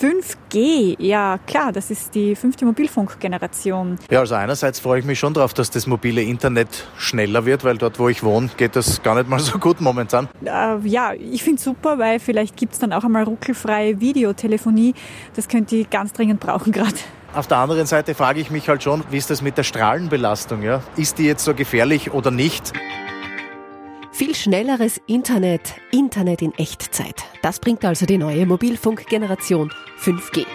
5G, ja klar, das ist die fünfte Mobilfunkgeneration. Ja, also einerseits freue ich mich schon darauf, dass das mobile Internet schneller wird, weil dort, wo ich wohne, geht das gar nicht mal so gut momentan. Äh, ja, ich finde es super, weil vielleicht gibt es dann auch einmal ruckelfreie Videotelefonie. Das könnte ich ganz dringend brauchen gerade. Auf der anderen Seite frage ich mich halt schon, wie ist das mit der Strahlenbelastung? Ja? Ist die jetzt so gefährlich oder nicht? Viel schnelleres Internet, Internet in Echtzeit. Das bringt also die neue Mobilfunkgeneration 5G.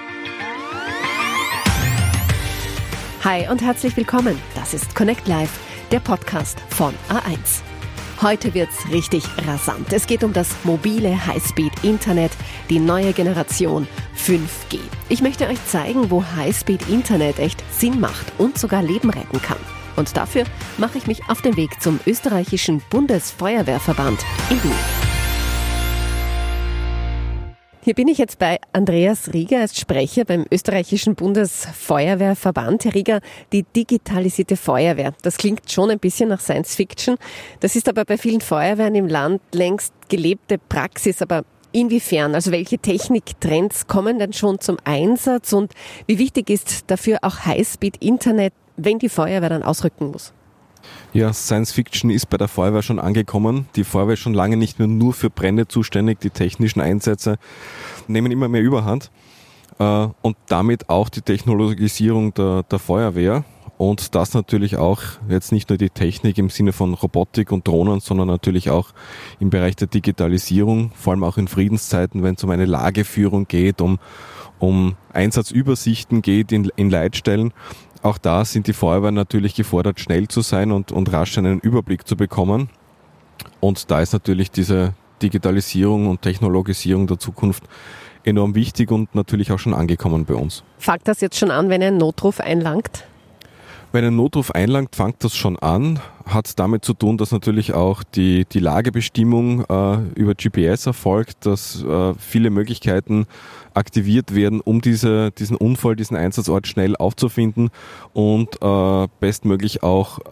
Hi und herzlich willkommen. Das ist Connect Live, der Podcast von A1. Heute wird's richtig rasant. Es geht um das mobile Highspeed-Internet, die neue Generation 5G. Ich möchte euch zeigen, wo Highspeed-Internet echt Sinn macht und sogar Leben retten kann. Und dafür mache ich mich auf den Weg zum österreichischen Bundesfeuerwehrverband in Wien. Hier bin ich jetzt bei Andreas Rieger als Sprecher beim österreichischen Bundesfeuerwehrverband. Herr Rieger, die digitalisierte Feuerwehr, das klingt schon ein bisschen nach Science Fiction. Das ist aber bei vielen Feuerwehren im Land längst gelebte Praxis. Aber inwiefern, also welche Techniktrends kommen denn schon zum Einsatz und wie wichtig ist dafür auch Highspeed-Internet wenn die Feuerwehr dann ausrücken muss? Ja, Science Fiction ist bei der Feuerwehr schon angekommen. Die Feuerwehr ist schon lange nicht mehr nur für Brände zuständig. Die technischen Einsätze nehmen immer mehr Überhand. Äh, und damit auch die Technologisierung der, der Feuerwehr. Und das natürlich auch jetzt nicht nur die Technik im Sinne von Robotik und Drohnen, sondern natürlich auch im Bereich der Digitalisierung, vor allem auch in Friedenszeiten, wenn es um eine Lageführung geht, um, um Einsatzübersichten geht in, in Leitstellen auch da sind die Feuerwehren natürlich gefordert, schnell zu sein und, und rasch einen Überblick zu bekommen. Und da ist natürlich diese Digitalisierung und Technologisierung der Zukunft enorm wichtig und natürlich auch schon angekommen bei uns. Fängt das jetzt schon an, wenn ein Notruf einlangt? Wenn ein Notruf einlangt, fängt das schon an. Hat damit zu tun, dass natürlich auch die, die Lagebestimmung äh, über GPS erfolgt, dass äh, viele Möglichkeiten aktiviert werden, um diese, diesen Unfall, diesen Einsatzort schnell aufzufinden und äh, bestmöglich auch äh,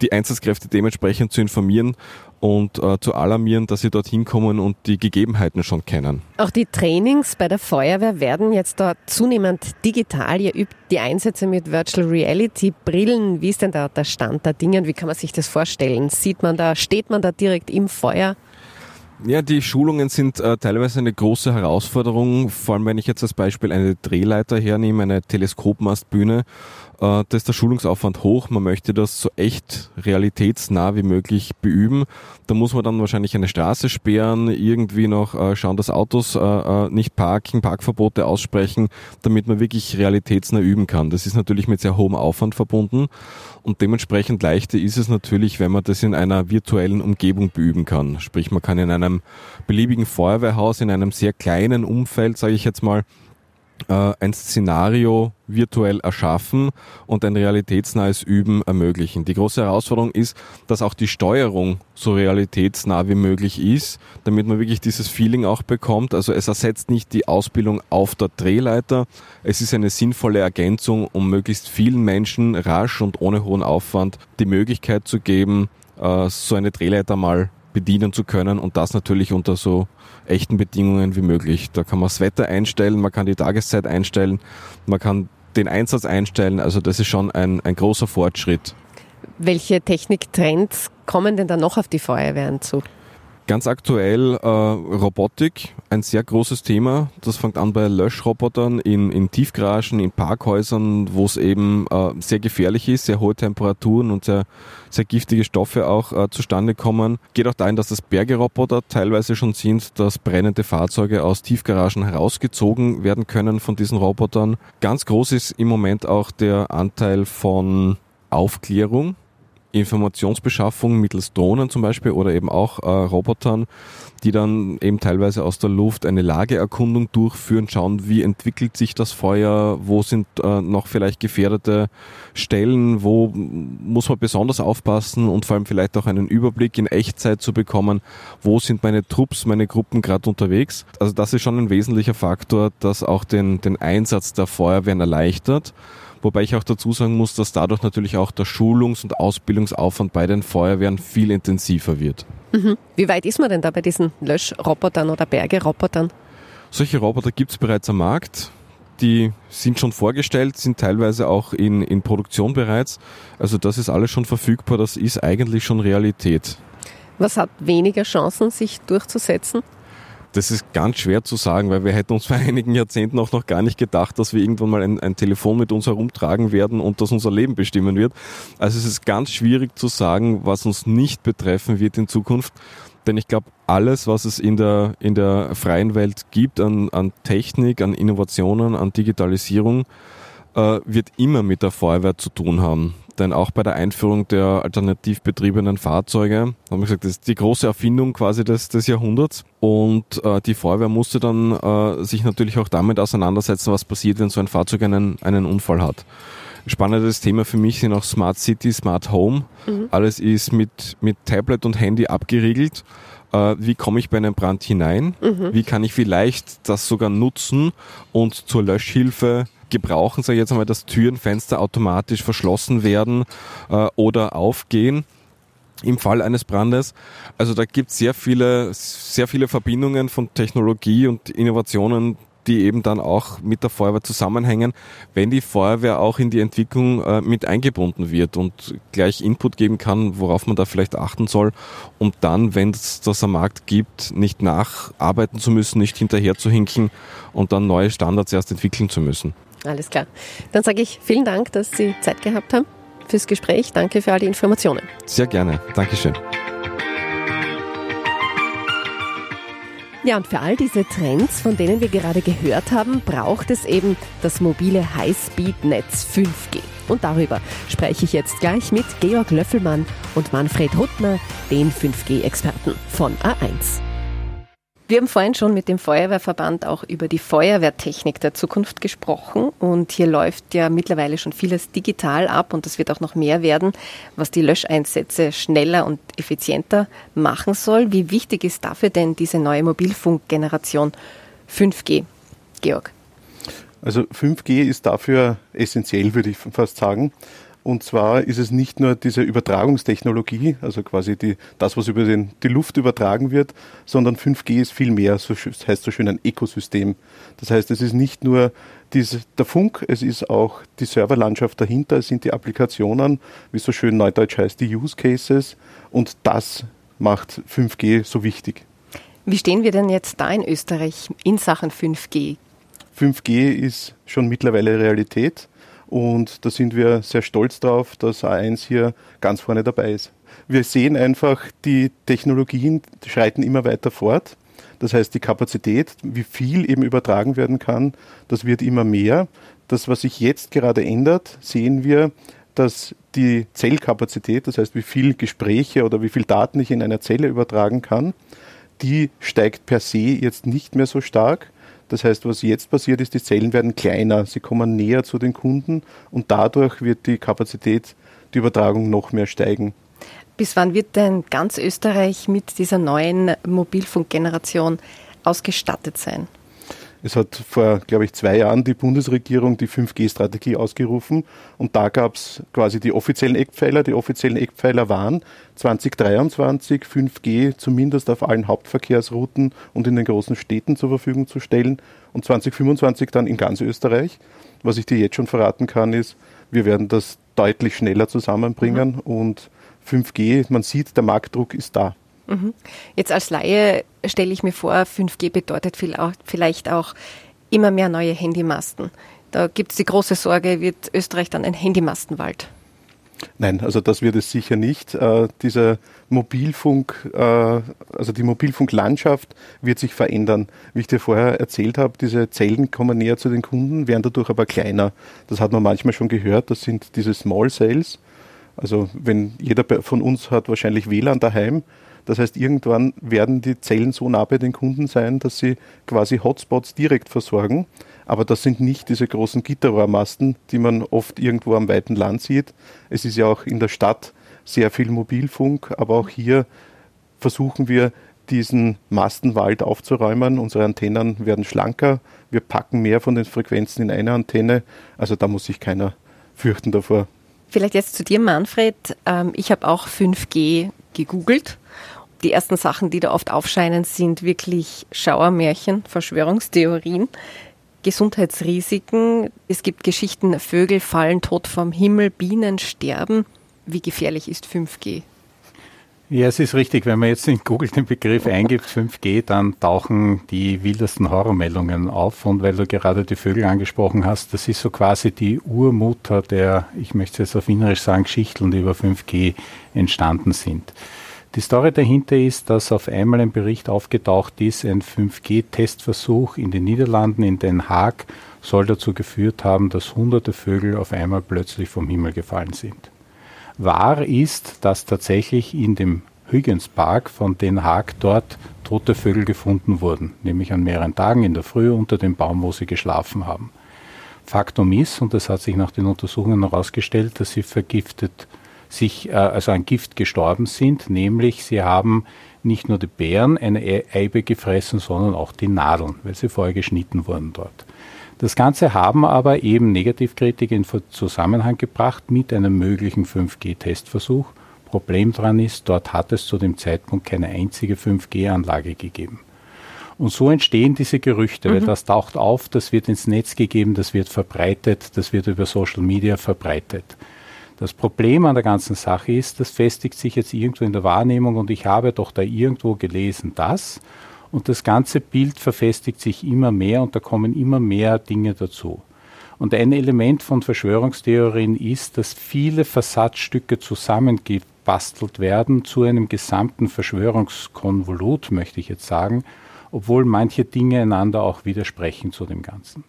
die Einsatzkräfte dementsprechend zu informieren und äh, zu alarmieren, dass sie dorthin kommen und die Gegebenheiten schon kennen. Auch die Trainings bei der Feuerwehr werden jetzt dort zunehmend digital. Ihr übt die Einsätze mit Virtual Reality Brillen. Wie ist denn da der Stand der Dinge und wie kann man sich das vorstellen? Sieht man da, steht man da direkt im Feuer? Ja, die Schulungen sind äh, teilweise eine große Herausforderung, vor allem wenn ich jetzt als Beispiel eine Drehleiter hernehme, eine Teleskopmastbühne da ist der Schulungsaufwand hoch. Man möchte das so echt realitätsnah wie möglich beüben. Da muss man dann wahrscheinlich eine Straße sperren, irgendwie noch äh, schauen, dass Autos äh, nicht parken, Parkverbote aussprechen, damit man wirklich realitätsnah üben kann. Das ist natürlich mit sehr hohem Aufwand verbunden und dementsprechend leichter ist es natürlich, wenn man das in einer virtuellen Umgebung beüben kann. Sprich, man kann in einem beliebigen Feuerwehrhaus, in einem sehr kleinen Umfeld, sage ich jetzt mal, äh, ein Szenario virtuell erschaffen und ein realitätsnahes Üben ermöglichen. Die große Herausforderung ist, dass auch die Steuerung so realitätsnah wie möglich ist, damit man wirklich dieses Feeling auch bekommt. Also es ersetzt nicht die Ausbildung auf der Drehleiter. Es ist eine sinnvolle Ergänzung, um möglichst vielen Menschen rasch und ohne hohen Aufwand die Möglichkeit zu geben, äh, so eine Drehleiter mal bedienen zu können und das natürlich unter so echten Bedingungen wie möglich. Da kann man das Wetter einstellen, man kann die Tageszeit einstellen, man kann den Einsatz einstellen. Also das ist schon ein, ein großer Fortschritt. Welche Techniktrends kommen denn da noch auf die Feuerwehren zu? Ganz aktuell äh, Robotik, ein sehr großes Thema. Das fängt an bei Löschrobotern in, in Tiefgaragen, in Parkhäusern, wo es eben äh, sehr gefährlich ist, sehr hohe Temperaturen und sehr, sehr giftige Stoffe auch äh, zustande kommen. Geht auch dahin, dass das Bergeroboter teilweise schon sind, dass brennende Fahrzeuge aus Tiefgaragen herausgezogen werden können von diesen Robotern. Ganz groß ist im Moment auch der Anteil von Aufklärung Informationsbeschaffung mittels Drohnen zum Beispiel oder eben auch äh, Robotern, die dann eben teilweise aus der Luft eine Lageerkundung durchführen, schauen, wie entwickelt sich das Feuer, wo sind äh, noch vielleicht gefährdete Stellen, wo muss man besonders aufpassen und vor allem vielleicht auch einen Überblick in Echtzeit zu bekommen, wo sind meine Trupps, meine Gruppen gerade unterwegs. Also das ist schon ein wesentlicher Faktor, das auch den, den Einsatz der Feuerwehren erleichtert. Wobei ich auch dazu sagen muss, dass dadurch natürlich auch der Schulungs- und Ausbildungsaufwand bei den Feuerwehren viel intensiver wird. Mhm. Wie weit ist man denn da bei diesen Löschrobotern oder Bergerobotern? Solche Roboter gibt es bereits am Markt. Die sind schon vorgestellt, sind teilweise auch in, in Produktion bereits. Also das ist alles schon verfügbar, das ist eigentlich schon Realität. Was hat weniger Chancen, sich durchzusetzen? Das ist ganz schwer zu sagen, weil wir hätten uns vor einigen Jahrzehnten auch noch gar nicht gedacht, dass wir irgendwann mal ein, ein, Telefon mit uns herumtragen werden und das unser Leben bestimmen wird. Also es ist ganz schwierig zu sagen, was uns nicht betreffen wird in Zukunft. Denn ich glaube, alles, was es in der, in der freien Welt gibt an, an Technik, an Innovationen, an Digitalisierung, äh, wird immer mit der Feuerwehr zu tun haben. Denn auch bei der Einführung der alternativ betriebenen Fahrzeuge, haben wir gesagt, das ist die große Erfindung quasi des, des Jahrhunderts. Und äh, die Feuerwehr musste dann äh, sich natürlich auch damit auseinandersetzen, was passiert, wenn so ein Fahrzeug einen, einen Unfall hat. Spannendes Thema für mich sind auch Smart City, Smart Home. Mhm. Alles ist mit, mit Tablet und Handy abgeriegelt. Äh, wie komme ich bei einem Brand hinein? Mhm. Wie kann ich vielleicht das sogar nutzen und zur Löschhilfe gebrauchen, sage ich jetzt einmal, dass Türen, Fenster automatisch verschlossen werden äh, oder aufgehen im Fall eines Brandes. Also da gibt es sehr viele, sehr viele Verbindungen von Technologie und Innovationen, die eben dann auch mit der Feuerwehr zusammenhängen, wenn die Feuerwehr auch in die Entwicklung äh, mit eingebunden wird und gleich Input geben kann, worauf man da vielleicht achten soll, um dann, wenn es das am Markt gibt, nicht nacharbeiten zu müssen, nicht hinterher zu hinken und dann neue Standards erst entwickeln zu müssen. Alles klar. Dann sage ich vielen Dank, dass Sie Zeit gehabt haben fürs Gespräch. Danke für all die Informationen. Sehr gerne. Dankeschön. Ja, und für all diese Trends, von denen wir gerade gehört haben, braucht es eben das mobile Highspeed-Netz 5G. Und darüber spreche ich jetzt gleich mit Georg Löffelmann und Manfred Huttner, den 5G-Experten von A1. Wir haben vorhin schon mit dem Feuerwehrverband auch über die Feuerwehrtechnik der Zukunft gesprochen und hier läuft ja mittlerweile schon vieles digital ab und das wird auch noch mehr werden, was die Löscheinsätze schneller und effizienter machen soll. Wie wichtig ist dafür denn diese neue Mobilfunkgeneration 5G? Georg. Also 5G ist dafür essentiell, würde ich fast sagen. Und zwar ist es nicht nur diese Übertragungstechnologie, also quasi die, das, was über den, die Luft übertragen wird, sondern 5G ist viel mehr, so, das heißt so schön ein Ökosystem. Das heißt, es ist nicht nur diese, der Funk, es ist auch die Serverlandschaft dahinter, es sind die Applikationen, wie es so schön neudeutsch heißt, die Use Cases. Und das macht 5G so wichtig. Wie stehen wir denn jetzt da in Österreich in Sachen 5G? 5G ist schon mittlerweile Realität. Und da sind wir sehr stolz drauf, dass A1 hier ganz vorne dabei ist. Wir sehen einfach, die Technologien schreiten immer weiter fort. Das heißt, die Kapazität, wie viel eben übertragen werden kann, das wird immer mehr. Das, was sich jetzt gerade ändert, sehen wir, dass die Zellkapazität, das heißt, wie viel Gespräche oder wie viel Daten ich in einer Zelle übertragen kann, die steigt per se jetzt nicht mehr so stark, das heißt, was jetzt passiert ist, die Zellen werden kleiner, sie kommen näher zu den Kunden und dadurch wird die Kapazität, die Übertragung noch mehr steigen. Bis wann wird denn ganz Österreich mit dieser neuen Mobilfunkgeneration ausgestattet sein? Es hat vor, glaube ich, zwei Jahren die Bundesregierung die 5G-Strategie ausgerufen und da gab es quasi die offiziellen Eckpfeiler. Die offiziellen Eckpfeiler waren 2023 5G zumindest auf allen Hauptverkehrsrouten und in den großen Städten zur Verfügung zu stellen und 2025 dann in ganz Österreich. Was ich dir jetzt schon verraten kann, ist, wir werden das deutlich schneller zusammenbringen mhm. und 5G, man sieht, der Marktdruck ist da. Mhm. Jetzt als Laie stelle ich mir vor, 5G bedeutet vielleicht auch immer mehr neue Handymasten. Da gibt es die große Sorge, wird Österreich dann ein Handymastenwald? Nein, also das wird es sicher nicht. Äh, dieser Mobilfunk, äh, also die Mobilfunklandschaft wird sich verändern. Wie ich dir vorher erzählt habe, diese Zellen kommen näher zu den Kunden, werden dadurch aber kleiner. Das hat man manchmal schon gehört. Das sind diese Small Cells. Also wenn jeder von uns hat wahrscheinlich WLAN daheim, das heißt, irgendwann werden die Zellen so nah bei den Kunden sein, dass sie quasi Hotspots direkt versorgen. Aber das sind nicht diese großen Gitterrohrmasten, die man oft irgendwo am weiten Land sieht. Es ist ja auch in der Stadt sehr viel Mobilfunk, aber auch hier versuchen wir, diesen Mastenwald aufzuräumen. Unsere Antennen werden schlanker. Wir packen mehr von den Frequenzen in eine Antenne. Also da muss sich keiner fürchten davor. Vielleicht jetzt zu dir, Manfred. Ähm, ich habe auch 5G gegoogelt Die ersten Sachen, die da oft aufscheinen, sind wirklich Schauermärchen, Verschwörungstheorien, Gesundheitsrisiken. Es gibt Geschichten, Vögel fallen tot vom Himmel, Bienen sterben. Wie gefährlich ist 5G? Ja, es ist richtig. Wenn man jetzt in Google den Begriff eingibt 5G, dann tauchen die wildesten Horrormeldungen auf. Und weil du gerade die Vögel angesprochen hast, das ist so quasi die Urmutter der, ich möchte es jetzt auf Wienerisch sagen, Geschichten, die über 5G entstanden sind. Die Story dahinter ist, dass auf einmal ein Bericht aufgetaucht ist, ein 5G-Testversuch in den Niederlanden, in Den Haag, soll dazu geführt haben, dass hunderte Vögel auf einmal plötzlich vom Himmel gefallen sind. Wahr ist, dass tatsächlich in dem Huygens Park von Den Haag dort tote Vögel gefunden wurden, nämlich an mehreren Tagen in der Früh unter dem Baum, wo sie geschlafen haben. Faktum ist, und das hat sich nach den Untersuchungen herausgestellt, dass sie vergiftet sich, äh, also an Gift gestorben sind, nämlich sie haben nicht nur die Bären eine Eibe gefressen, sondern auch die Nadeln, weil sie vorher geschnitten wurden dort. Das Ganze haben aber eben Negativkritiker in Zusammenhang gebracht mit einem möglichen 5G-Testversuch. Problem daran ist, dort hat es zu dem Zeitpunkt keine einzige 5G-Anlage gegeben. Und so entstehen diese Gerüchte, mhm. weil das taucht auf, das wird ins Netz gegeben, das wird verbreitet, das wird über Social Media verbreitet. Das Problem an der ganzen Sache ist, das festigt sich jetzt irgendwo in der Wahrnehmung und ich habe doch da irgendwo gelesen, dass und das ganze Bild verfestigt sich immer mehr und da kommen immer mehr Dinge dazu. Und ein Element von Verschwörungstheorien ist, dass viele Versatzstücke zusammengebastelt werden zu einem gesamten Verschwörungskonvolut, möchte ich jetzt sagen, obwohl manche Dinge einander auch widersprechen zu dem Ganzen.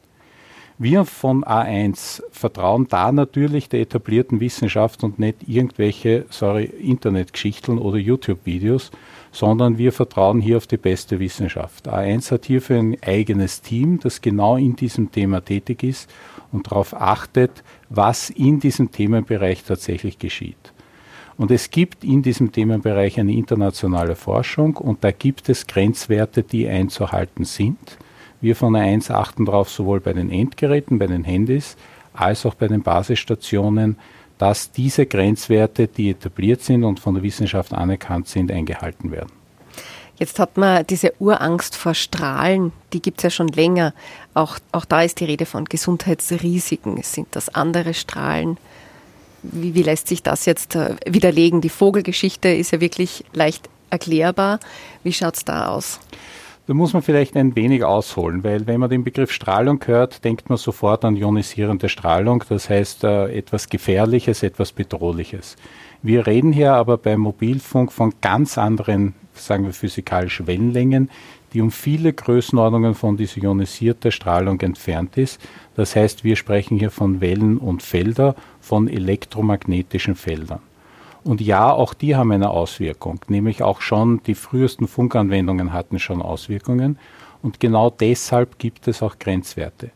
Wir von A1 vertrauen da natürlich der etablierten Wissenschaft und nicht irgendwelche, sorry, Internetgeschichten oder YouTube-Videos, sondern wir vertrauen hier auf die beste Wissenschaft. A1 hat hierfür ein eigenes Team, das genau in diesem Thema tätig ist und darauf achtet, was in diesem Themenbereich tatsächlich geschieht. Und es gibt in diesem Themenbereich eine internationale Forschung und da gibt es Grenzwerte, die einzuhalten sind. Wir von A1 achten darauf, sowohl bei den Endgeräten, bei den Handys, als auch bei den Basisstationen, dass diese Grenzwerte, die etabliert sind und von der Wissenschaft anerkannt sind, eingehalten werden. Jetzt hat man diese Urangst vor Strahlen, die gibt es ja schon länger. Auch, auch da ist die Rede von Gesundheitsrisiken. Sind das andere Strahlen? Wie, wie lässt sich das jetzt äh, widerlegen? Die Vogelgeschichte ist ja wirklich leicht erklärbar. Wie schaut es da aus? Da muss man vielleicht ein wenig ausholen, weil wenn man den Begriff Strahlung hört, denkt man sofort an ionisierende Strahlung, das heißt äh, etwas Gefährliches, etwas Bedrohliches. Wir reden hier aber beim Mobilfunk von ganz anderen, sagen wir physikalische Wellenlängen, die um viele Größenordnungen von dieser ionisierten Strahlung entfernt ist. Das heißt, wir sprechen hier von Wellen und Felder, von elektromagnetischen Feldern. Und ja, auch die haben eine Auswirkung, nämlich auch schon die frühesten Funkanwendungen hatten schon Auswirkungen und genau deshalb gibt es auch Grenzwerte.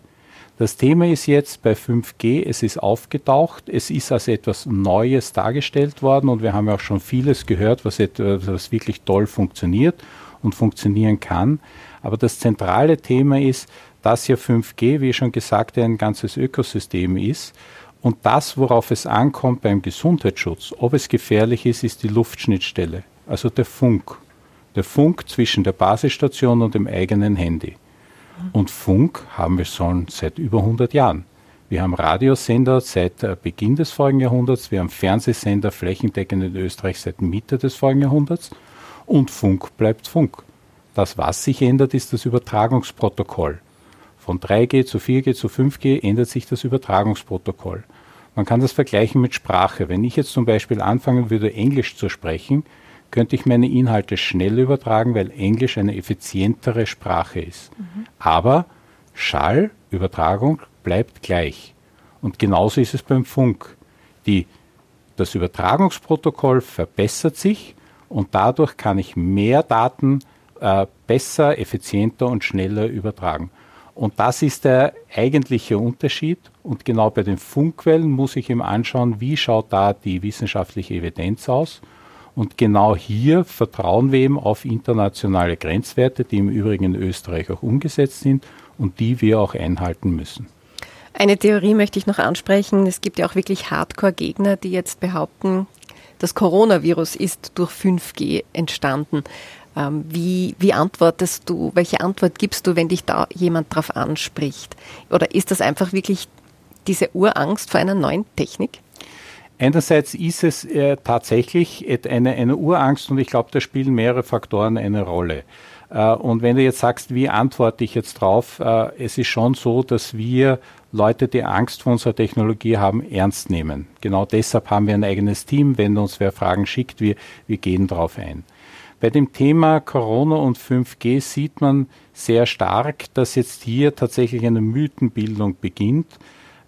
Das Thema ist jetzt bei 5G, es ist aufgetaucht, es ist als etwas Neues dargestellt worden und wir haben ja auch schon vieles gehört, was, etwas, was wirklich toll funktioniert und funktionieren kann. Aber das zentrale Thema ist, dass ja 5G, wie schon gesagt, ein ganzes Ökosystem ist und das, worauf es ankommt beim Gesundheitsschutz, ob es gefährlich ist, ist die Luftschnittstelle, also der Funk. Der Funk zwischen der Basisstation und dem eigenen Handy. Und Funk haben wir schon seit über 100 Jahren. Wir haben Radiosender seit äh, Beginn des vorigen Jahrhunderts, wir haben Fernsehsender flächendeckend in Österreich seit Mitte des vorigen Jahrhunderts und Funk bleibt Funk. Das, was sich ändert, ist das Übertragungsprotokoll. Von 3G zu 4G zu 5G ändert sich das Übertragungsprotokoll. Man kann das vergleichen mit Sprache. Wenn ich jetzt zum Beispiel anfangen würde, Englisch zu sprechen, könnte ich meine Inhalte schnell übertragen, weil Englisch eine effizientere Sprache ist. Mhm. Aber Schallübertragung bleibt gleich. Und genauso ist es beim Funk. Die, das Übertragungsprotokoll verbessert sich und dadurch kann ich mehr Daten äh, besser, effizienter und schneller übertragen. Und das ist der eigentliche Unterschied. Und genau bei den Funkquellen muss ich ihm anschauen, wie schaut da die wissenschaftliche Evidenz aus. Und genau hier vertrauen wir eben auf internationale Grenzwerte, die im Übrigen in Österreich auch umgesetzt sind und die wir auch einhalten müssen. Eine Theorie möchte ich noch ansprechen. Es gibt ja auch wirklich Hardcore-Gegner, die jetzt behaupten, das Coronavirus ist durch 5G entstanden. Ähm, wie, wie antwortest du, welche Antwort gibst du, wenn dich da jemand drauf anspricht? Oder ist das einfach wirklich diese Urangst vor einer neuen Technik? Einerseits ist es äh, tatsächlich eine, eine Urangst und ich glaube, da spielen mehrere Faktoren eine Rolle. Äh, und wenn du jetzt sagst, wie antworte ich jetzt drauf, äh, es ist schon so, dass wir Leute, die Angst vor unserer Technologie haben, ernst nehmen. Genau deshalb haben wir ein eigenes Team. Wenn uns wer Fragen schickt, wir, wir gehen darauf ein. Bei dem Thema Corona und 5G sieht man sehr stark, dass jetzt hier tatsächlich eine Mythenbildung beginnt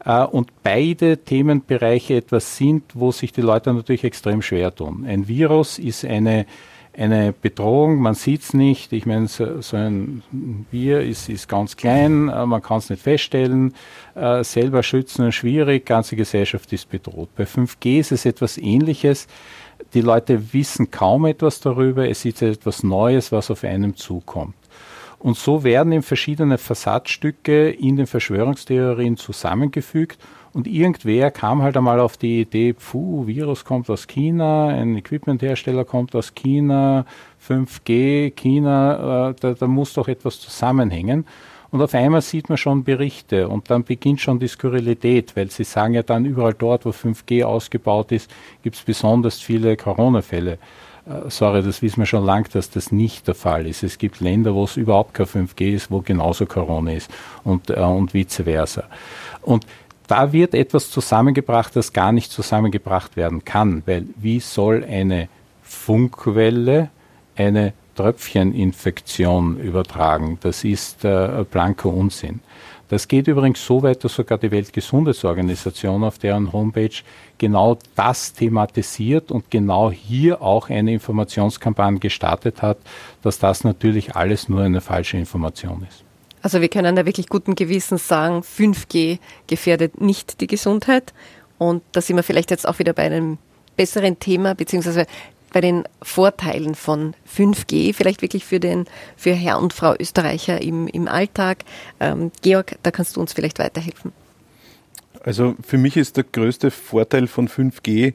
äh, und beide Themenbereiche etwas sind, wo sich die Leute natürlich extrem schwer tun. Ein Virus ist eine eine Bedrohung, man sieht es nicht. Ich meine, so, so, ein Bier ist, ist ganz klein, äh, man kann es nicht feststellen. Äh, selber schützen ist schwierig, ganze Gesellschaft ist bedroht. Bei 5G ist es etwas Ähnliches. Die Leute wissen kaum etwas darüber, es ist etwas Neues, was auf einem zukommt. Und so werden eben verschiedene Versatzstücke in den Verschwörungstheorien zusammengefügt und irgendwer kam halt einmal auf die Idee, puh, Virus kommt aus China, ein Equipmenthersteller kommt aus China, 5G, China, äh, da, da muss doch etwas zusammenhängen. Und auf einmal sieht man schon Berichte und dann beginnt schon die Skurrilität, weil sie sagen ja dann überall dort, wo 5G ausgebaut ist, gibt es besonders viele Corona-Fälle. Äh, sorry, das wissen wir schon lang, dass das nicht der Fall ist. Es gibt Länder, wo es überhaupt kein 5G ist, wo genauso Corona ist und, äh, und vice versa. Und da wird etwas zusammengebracht, das gar nicht zusammengebracht werden kann, weil wie soll eine Funkwelle eine Tröpfcheninfektion übertragen? Das ist äh, blanker Unsinn. Das geht übrigens so weit, dass sogar die Weltgesundheitsorganisation auf deren Homepage genau das thematisiert und genau hier auch eine Informationskampagne gestartet hat, dass das natürlich alles nur eine falsche Information ist. Also wir können da wirklich guten Gewissens sagen, 5G gefährdet nicht die Gesundheit. Und da sind wir vielleicht jetzt auch wieder bei einem besseren Thema, beziehungsweise bei den Vorteilen von 5G, vielleicht wirklich für den, für Herr und Frau Österreicher im, im Alltag. Ähm, Georg, da kannst du uns vielleicht weiterhelfen. Also für mich ist der größte Vorteil von 5G,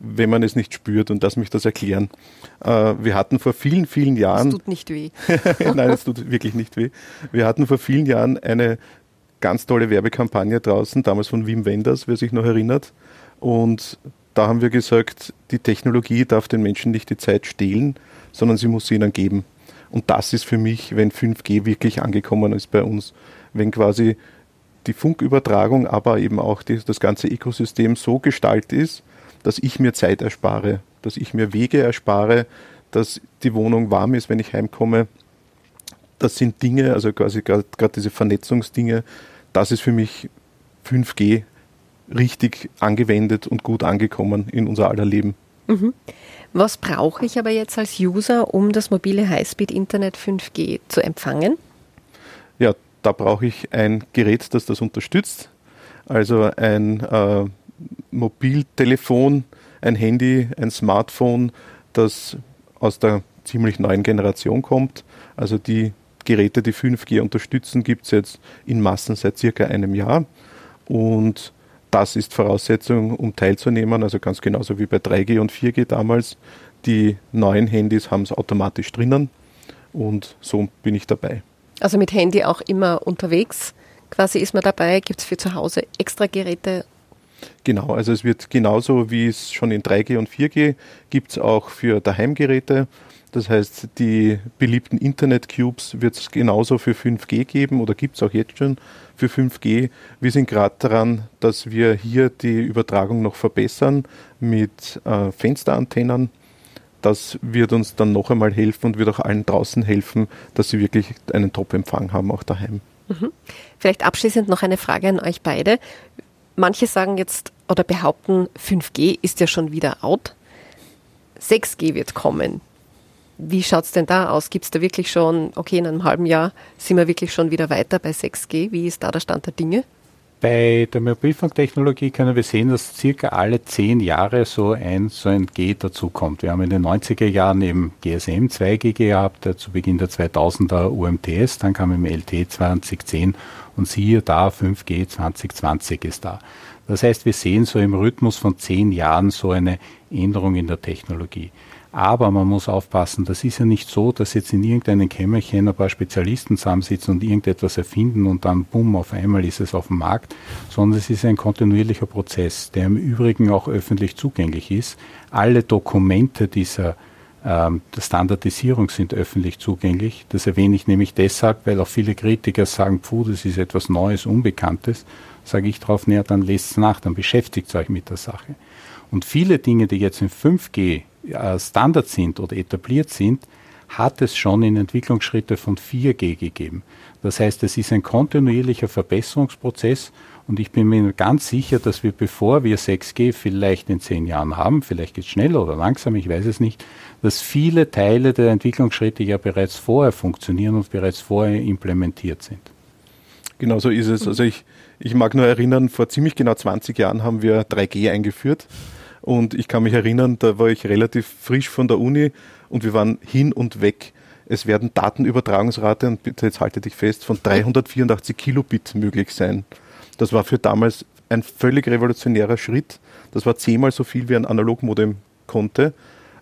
wenn man es nicht spürt und lass mich das erklären. Äh, wir hatten vor vielen, vielen Jahren. Es tut nicht weh. Nein, es tut wirklich nicht weh. Wir hatten vor vielen Jahren eine ganz tolle Werbekampagne draußen, damals von Wim Wenders, wer sich noch erinnert. Und da haben wir gesagt, die Technologie darf den Menschen nicht die Zeit stehlen, sondern sie muss sie ihnen geben. Und das ist für mich, wenn 5G wirklich angekommen ist bei uns, wenn quasi die Funkübertragung, aber eben auch die, das ganze Ökosystem so gestaltet ist, dass ich mir Zeit erspare, dass ich mir Wege erspare, dass die Wohnung warm ist, wenn ich heimkomme. Das sind Dinge, also quasi gerade diese Vernetzungsdinge, das ist für mich 5G richtig angewendet und gut angekommen in unser aller Leben. Mhm. Was brauche ich aber jetzt als User, um das mobile Highspeed-Internet 5G zu empfangen? Ja, da brauche ich ein Gerät, das das unterstützt. Also ein äh, Mobiltelefon, ein Handy, ein Smartphone, das aus der ziemlich neuen Generation kommt. Also die Geräte, die 5G unterstützen, gibt es jetzt in Massen seit circa einem Jahr. Und das ist Voraussetzung, um teilzunehmen. Also ganz genauso wie bei 3G und 4G damals. Die neuen Handys haben es automatisch drinnen. Und so bin ich dabei. Also mit Handy auch immer unterwegs. Quasi ist man dabei. Gibt es für zu Hause extra Geräte Genau, also es wird genauso wie es schon in 3G und 4G gibt es auch für Daheimgeräte. Das heißt, die beliebten Internet-Cubes wird es genauso für 5G geben oder gibt es auch jetzt schon für 5G. Wir sind gerade daran, dass wir hier die Übertragung noch verbessern mit äh, Fensterantennen. Das wird uns dann noch einmal helfen und wird auch allen draußen helfen, dass sie wirklich einen Top-Empfang haben, auch daheim. Mhm. Vielleicht abschließend noch eine Frage an euch beide. Manche sagen jetzt oder behaupten, 5G ist ja schon wieder out. 6G wird kommen. Wie schaut es denn da aus? Gibt es da wirklich schon, okay, in einem halben Jahr sind wir wirklich schon wieder weiter bei 6G? Wie ist da der Stand der Dinge? Bei der Mobilfunktechnologie können wir sehen, dass circa alle zehn Jahre so ein, so ein G dazukommt. Wir haben in den 90er Jahren eben GSM 2G gehabt, zu Beginn der 2000er UMTS, dann kam im LT 2010 und siehe da 5G 2020 ist da. Das heißt, wir sehen so im Rhythmus von zehn Jahren so eine Änderung in der Technologie. Aber man muss aufpassen, das ist ja nicht so, dass jetzt in irgendeinem Kämmerchen ein paar Spezialisten zusammensitzen und irgendetwas erfinden und dann bumm, auf einmal ist es auf dem Markt, sondern es ist ein kontinuierlicher Prozess, der im Übrigen auch öffentlich zugänglich ist. Alle Dokumente dieser ähm, Standardisierung sind öffentlich zugänglich. Das erwähne ich nämlich deshalb, weil auch viele Kritiker sagen, puh, das ist etwas Neues, Unbekanntes. Sage ich drauf, näher, dann lest es nach, dann beschäftigt euch mit der Sache. Und viele Dinge, die jetzt in 5G äh, Standard sind oder etabliert sind, hat es schon in Entwicklungsschritte von 4G gegeben. Das heißt, es ist ein kontinuierlicher Verbesserungsprozess und ich bin mir ganz sicher, dass wir, bevor wir 6G vielleicht in zehn Jahren haben, vielleicht geht es schneller oder langsam, ich weiß es nicht, dass viele Teile der Entwicklungsschritte ja bereits vorher funktionieren und bereits vorher implementiert sind. Genau so ist es. Also ich, ich mag nur erinnern, vor ziemlich genau 20 Jahren haben wir 3G eingeführt. Und ich kann mich erinnern, da war ich relativ frisch von der Uni und wir waren hin und weg. Es werden Datenübertragungsrate, und bitte jetzt halte dich fest, von 384 Kilobit möglich sein. Das war für damals ein völlig revolutionärer Schritt. Das war zehnmal so viel wie ein Analogmodem konnte.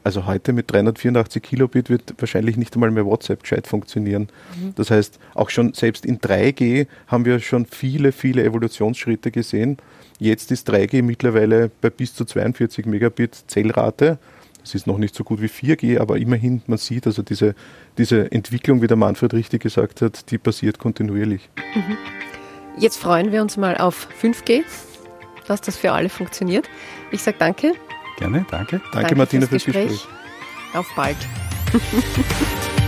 Also heute mit 384 Kilobit wird wahrscheinlich nicht einmal mehr WhatsApp gescheit funktionieren. Mhm. Das heißt, auch schon selbst in 3G haben wir schon viele, viele Evolutionsschritte gesehen. Jetzt ist 3G mittlerweile bei bis zu 42 Megabit Zellrate. Das ist noch nicht so gut wie 4G, aber immerhin, man sieht also diese, diese Entwicklung, wie der Manfred richtig gesagt hat, die passiert kontinuierlich. Mhm. Jetzt freuen wir uns mal auf 5G, dass das für alle funktioniert. Ich sage danke. Gerne, danke. Danke, danke Martina, fürs Gespräch. Gespräch. Auf bald.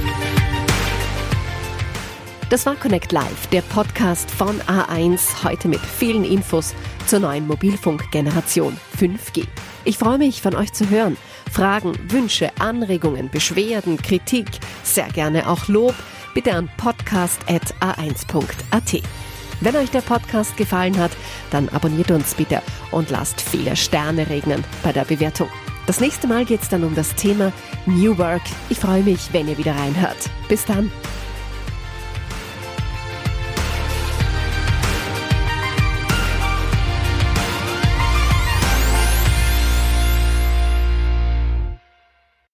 Das war Connect Live, der Podcast von A1, heute mit vielen Infos zur neuen Mobilfunkgeneration 5G. Ich freue mich, von euch zu hören. Fragen, Wünsche, Anregungen, Beschwerden, Kritik, sehr gerne auch Lob, bitte an podcast.a1.at. Wenn euch der Podcast gefallen hat, dann abonniert uns bitte und lasst viele Sterne regnen bei der Bewertung. Das nächste Mal geht es dann um das Thema New Work. Ich freue mich, wenn ihr wieder reinhört. Bis dann.